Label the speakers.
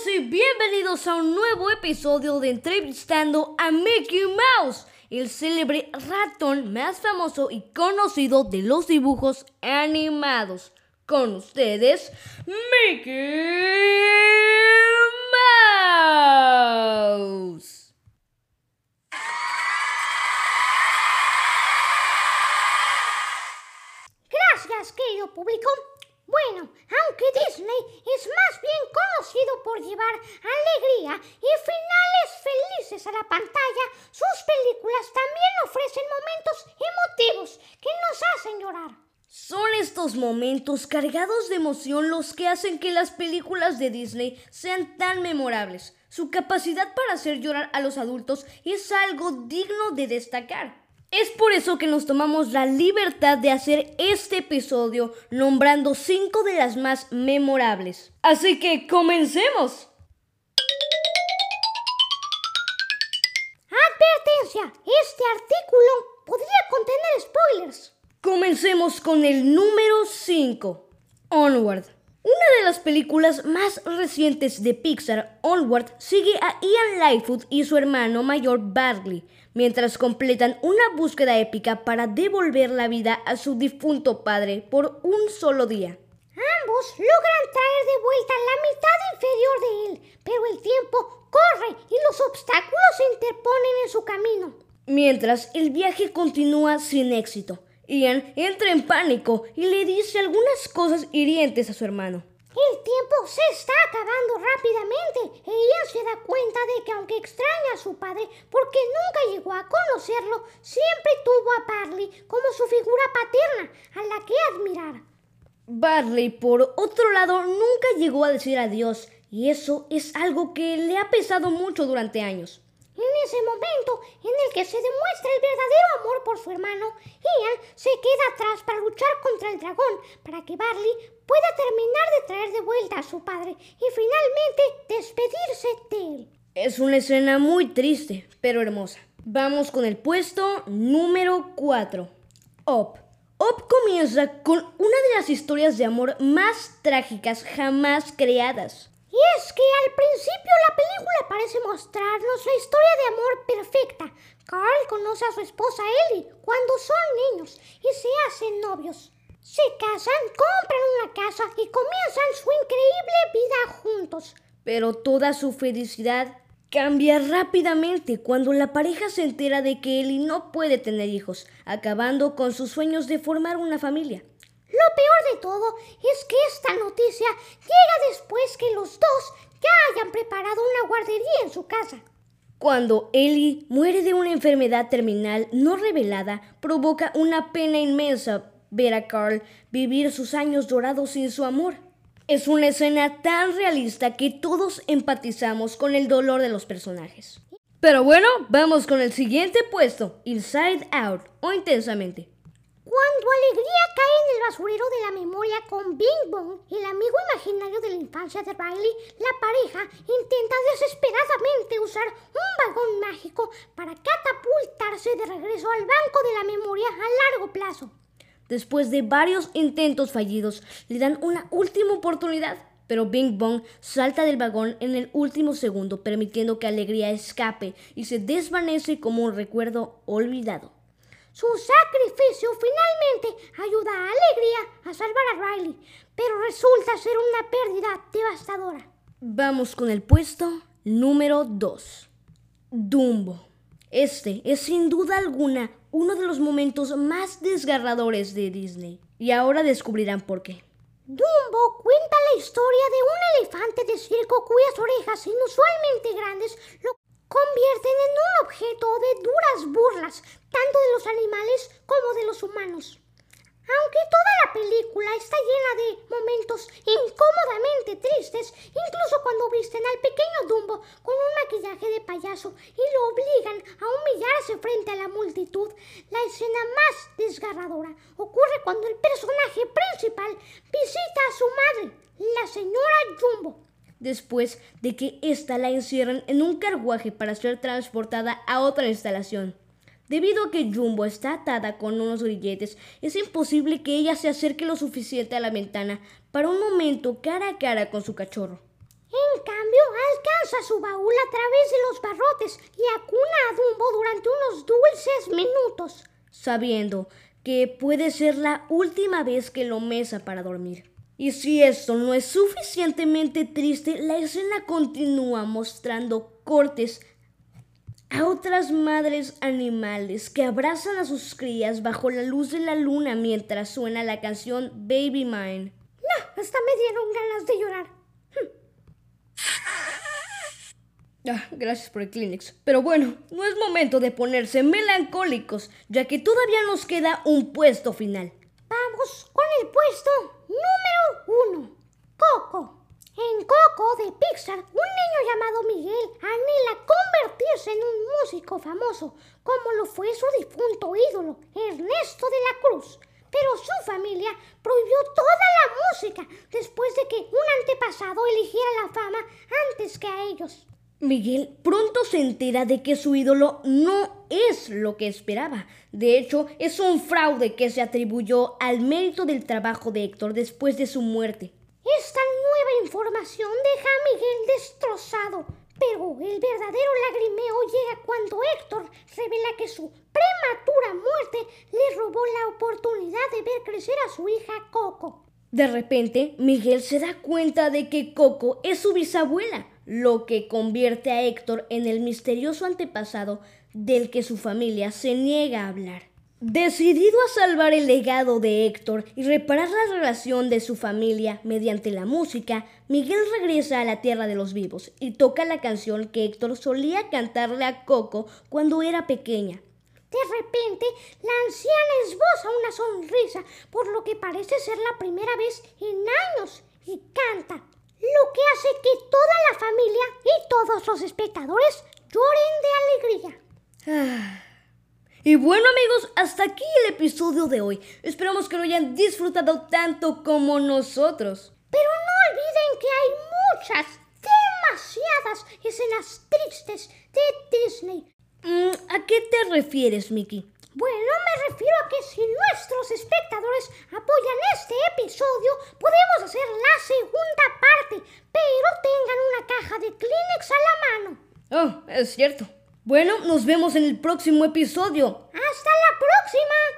Speaker 1: todos y bienvenidos a un nuevo episodio de Entrevistando a Mickey Mouse, el célebre ratón más famoso y conocido de los dibujos animados. Con ustedes, Mickey Mouse.
Speaker 2: Gracias, querido público. Bueno, aunque Disney es más bien conocido por llevar alegría y finales felices a la pantalla, sus películas también ofrecen momentos emotivos que nos hacen llorar.
Speaker 1: Son estos momentos cargados de emoción los que hacen que las películas de Disney sean tan memorables. Su capacidad para hacer llorar a los adultos es algo digno de destacar. Es por eso que nos tomamos la libertad de hacer este episodio nombrando cinco de las más memorables. Así que comencemos.
Speaker 2: Advertencia, este artículo podría contener spoilers.
Speaker 1: Comencemos con el número 5, Onward. Una de las películas más recientes de Pixar, Onward, sigue a Ian Lightfoot y su hermano mayor Barley, mientras completan una búsqueda épica para devolver la vida a su difunto padre por un solo día.
Speaker 2: Ambos logran traer de vuelta la mitad inferior de él, pero el tiempo corre y los obstáculos se interponen en su camino.
Speaker 1: Mientras el viaje continúa sin éxito, Ian entra en pánico y le dice algunas cosas hirientes a su hermano.
Speaker 2: El tiempo se está acabando rápidamente e Ian se da cuenta de que aunque extraña a su padre porque nunca llegó a conocerlo, siempre tuvo a Barley como su figura paterna a la que admirar.
Speaker 1: Barley, por otro lado, nunca llegó a decir adiós y eso es algo que le ha pesado mucho durante años.
Speaker 2: En ese momento en el que se demuestra el verdadero amor por su hermano, Ian se queda atrás para luchar contra el dragón, para que Barley pueda terminar de traer de vuelta a su padre y finalmente despedirse de él.
Speaker 1: Es una escena muy triste, pero hermosa. Vamos con el puesto número 4. Up. Up comienza con una de las historias de amor más trágicas jamás creadas.
Speaker 2: Y es que al principio la película parece mostrarnos la historia de amor perfecta. Carl conoce a su esposa Ellie cuando son niños y se hacen novios. Se casan, compran una casa y comienzan su increíble vida juntos.
Speaker 1: Pero toda su felicidad cambia rápidamente cuando la pareja se entera de que Ellie no puede tener hijos, acabando con sus sueños de formar una familia.
Speaker 2: Lo peor de todo es que esta noticia llega que los dos ya hayan preparado una guardería en su casa.
Speaker 1: Cuando Ellie muere de una enfermedad terminal no revelada, provoca una pena inmensa ver a Carl vivir sus años dorados sin su amor. Es una escena tan realista que todos empatizamos con el dolor de los personajes. Pero bueno, vamos con el siguiente puesto, Inside Out o Intensamente.
Speaker 2: Cuando Alegría cae en el basurero de la memoria con Bing Bong, el amigo imaginario de la infancia de Riley, la pareja intenta desesperadamente usar un vagón mágico para catapultarse de regreso al banco de la memoria a largo plazo.
Speaker 1: Después de varios intentos fallidos, le dan una última oportunidad, pero Bing Bong salta del vagón en el último segundo, permitiendo que Alegría escape y se desvanece como un recuerdo olvidado.
Speaker 2: Su sacrificio finalmente ayuda a Alegría a salvar a Riley, pero resulta ser una pérdida devastadora.
Speaker 1: Vamos con el puesto número 2. Dumbo. Este es sin duda alguna uno de los momentos más desgarradores de Disney. Y ahora descubrirán por qué.
Speaker 2: Dumbo cuenta la historia de un elefante de circo cuyas orejas inusualmente grandes lo convierten en un objeto de duras burlas, tanto de los animales como de los humanos. Aunque toda la película está llena de momentos incómodamente tristes, incluso cuando visten al pequeño Dumbo con un maquillaje de payaso y lo obligan a humillarse frente a la multitud, la escena más desgarradora ocurre cuando el personaje principal visita a su madre, la señora Jumbo.
Speaker 1: Después de que ésta la encierran en un carruaje para ser transportada a otra instalación. Debido a que Jumbo está atada con unos grilletes, es imposible que ella se acerque lo suficiente a la ventana para un momento cara a cara con su cachorro.
Speaker 2: En cambio, cruza su baúl a través de los barrotes y acuna a Dumbo durante unos dulces minutos,
Speaker 1: sabiendo que puede ser la última vez que lo mesa para dormir. Y si esto no es suficientemente triste, la escena continúa mostrando cortes a otras madres animales que abrazan a sus crías bajo la luz de la luna mientras suena la canción Baby Mine.
Speaker 2: No, hasta me dieron ganas de llorar.
Speaker 1: Ah, gracias por el Kleenex. Pero bueno, no es momento de ponerse melancólicos, ya que todavía nos queda un puesto final.
Speaker 2: Vamos con el puesto. En Coco de Pixar, un niño llamado Miguel anhela convertirse en un músico famoso, como lo fue su difunto ídolo, Ernesto de la Cruz. Pero su familia prohibió toda la música después de que un antepasado eligiera la fama antes que a ellos.
Speaker 1: Miguel pronto se entera de que su ídolo no es lo que esperaba. De hecho, es un fraude que se atribuyó al mérito del trabajo de Héctor después de su muerte.
Speaker 2: Esta nueva información deja a Miguel destrozado, pero el verdadero lagrimeo llega cuando Héctor revela que su prematura muerte le robó la oportunidad de ver crecer a su hija Coco.
Speaker 1: De repente, Miguel se da cuenta de que Coco es su bisabuela, lo que convierte a Héctor en el misterioso antepasado del que su familia se niega a hablar. Decidido a salvar el legado de Héctor y reparar la relación de su familia mediante la música, Miguel regresa a la tierra de los vivos y toca la canción que Héctor solía cantarle a Coco cuando era pequeña.
Speaker 2: De repente, la anciana esboza una sonrisa, por lo que parece ser la primera vez en años, y canta, lo que hace que toda la familia y todos los espectadores lloren de alegría.
Speaker 1: Ah. Y bueno amigos, hasta aquí el episodio de hoy. Esperamos que lo hayan disfrutado tanto como nosotros.
Speaker 2: Pero no olviden que hay muchas, demasiadas escenas tristes de Disney.
Speaker 1: Mm, ¿A qué te refieres, Mickey?
Speaker 2: Bueno, me refiero a que si nuestros espectadores apoyan este episodio, podemos hacer la segunda parte, pero tengan una caja de Kleenex a la mano.
Speaker 1: Oh, es cierto. Bueno, nos vemos en el próximo episodio. ¡Hasta la próxima!